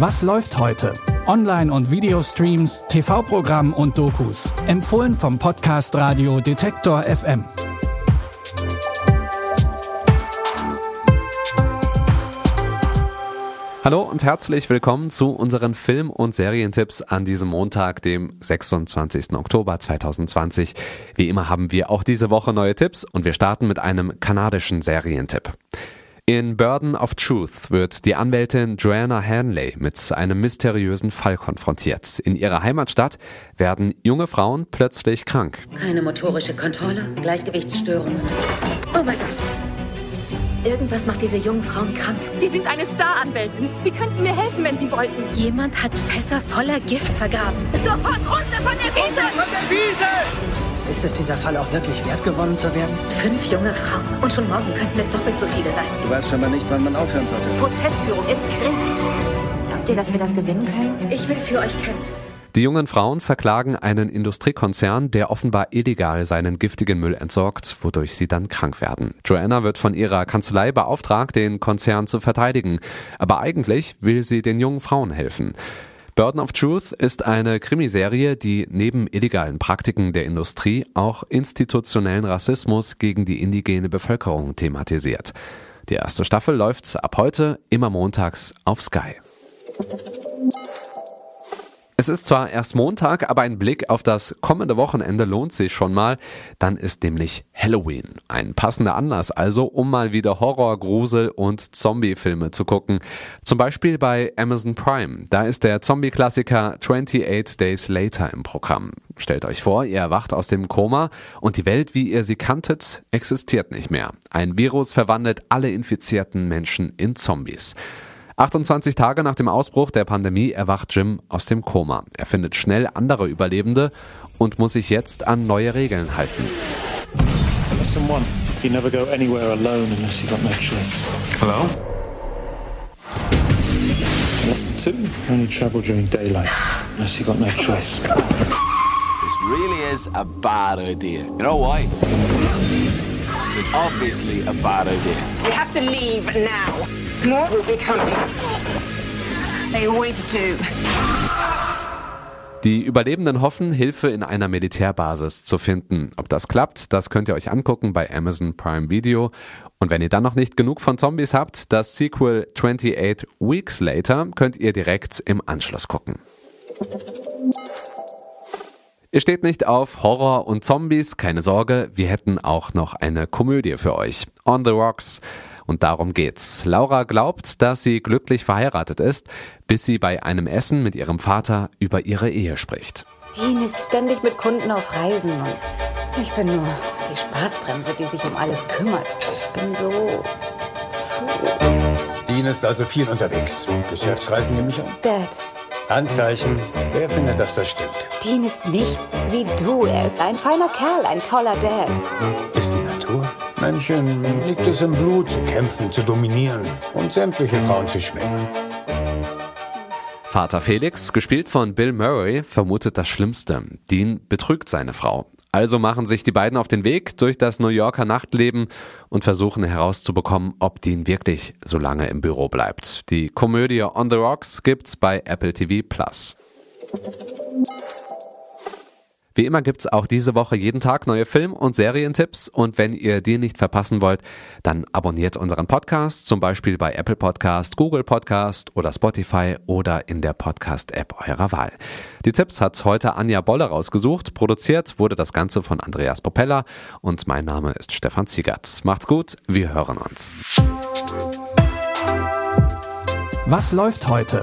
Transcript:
Was läuft heute? Online- und Videostreams, TV-Programm und Dokus. Empfohlen vom Podcast Radio Detektor FM. Hallo und herzlich willkommen zu unseren Film- und Serientipps an diesem Montag, dem 26. Oktober 2020. Wie immer haben wir auch diese Woche neue Tipps und wir starten mit einem kanadischen Serientipp. In Burden of Truth wird die Anwältin Joanna Hanley mit einem mysteriösen Fall konfrontiert. In ihrer Heimatstadt werden junge Frauen plötzlich krank. Keine motorische Kontrolle, Gleichgewichtsstörungen. Oh mein Gott. Irgendwas macht diese jungen Frauen krank. Sie sind eine Star-Anwältin. Sie könnten mir helfen, wenn Sie wollten. Jemand hat Fässer voller Gift vergraben. Sofort runter von der Wiese! Von der Wiese! Ist es dieser Fall auch wirklich wert, gewonnen zu werden? Fünf junge Frauen. Und schon morgen könnten es doppelt so viele sein. Du weißt schon mal nicht, wann man aufhören sollte. Prozessführung ist Krieg. Glaubt ihr, dass wir das gewinnen können? Ich will für euch kämpfen. Die jungen Frauen verklagen einen Industriekonzern, der offenbar illegal seinen giftigen Müll entsorgt, wodurch sie dann krank werden. Joanna wird von ihrer Kanzlei beauftragt, den Konzern zu verteidigen. Aber eigentlich will sie den jungen Frauen helfen. Burden of Truth ist eine Krimiserie, die neben illegalen Praktiken der Industrie auch institutionellen Rassismus gegen die indigene Bevölkerung thematisiert. Die erste Staffel läuft ab heute immer montags auf Sky. Es ist zwar erst Montag, aber ein Blick auf das kommende Wochenende lohnt sich schon mal. Dann ist nämlich Halloween. Ein passender Anlass also, um mal wieder Horror, Grusel und Zombie-Filme zu gucken. Zum Beispiel bei Amazon Prime. Da ist der Zombie-Klassiker 28 Days Later im Programm. Stellt euch vor, ihr erwacht aus dem Koma und die Welt, wie ihr sie kanntet, existiert nicht mehr. Ein Virus verwandelt alle infizierten Menschen in Zombies. 28 Tage nach dem Ausbruch der Pandemie erwacht Jim aus dem Koma. Er findet schnell andere Überlebende und muss sich jetzt an neue Regeln halten. Lesson one, you never go anywhere alone unless you've got no choice. Hello? Lesson two, only travel during daylight unless you've got no choice. This really is a bad idea. You know why? It's obviously a bad idea. We have to leave now. More will be coming. They always do. Die Überlebenden hoffen, Hilfe in einer Militärbasis zu finden. Ob das klappt, das könnt ihr euch angucken bei Amazon Prime Video. Und wenn ihr dann noch nicht genug von Zombies habt, das Sequel 28 Weeks Later könnt ihr direkt im Anschluss gucken. Ihr steht nicht auf Horror und Zombies, keine Sorge, wir hätten auch noch eine Komödie für euch. On the Rocks. Und darum geht's. Laura glaubt, dass sie glücklich verheiratet ist, bis sie bei einem Essen mit ihrem Vater über ihre Ehe spricht. Dean ist ständig mit Kunden auf Reisen und ich bin nur die Spaßbremse, die sich um alles kümmert. Ich bin so zu. Dean ist also viel unterwegs. Geschäftsreisen nehme ich an. Dad, Anzeichen. Wer findet, dass das stimmt? Dean ist nicht wie du. Er ist ein feiner Kerl, ein toller Dad. Ist die Natur? Männchen liegt es im Blut, zu kämpfen, zu dominieren und sämtliche Frauen zu schwingen. Vater Felix, gespielt von Bill Murray, vermutet das Schlimmste. Dean betrügt seine Frau. Also machen sich die beiden auf den Weg durch das New Yorker Nachtleben und versuchen herauszubekommen, ob Dean wirklich so lange im Büro bleibt. Die Komödie On the Rocks gibt's bei Apple TV Plus. Wie immer gibt's auch diese Woche jeden Tag neue Film- und Serientipps und wenn ihr die nicht verpassen wollt, dann abonniert unseren Podcast, zum Beispiel bei Apple Podcast, Google Podcast oder Spotify oder in der Podcast-App eurer Wahl. Die Tipps hat heute Anja Bolle rausgesucht, produziert wurde das Ganze von Andreas Popella und mein Name ist Stefan Ziegert. Macht's gut, wir hören uns. Was läuft heute?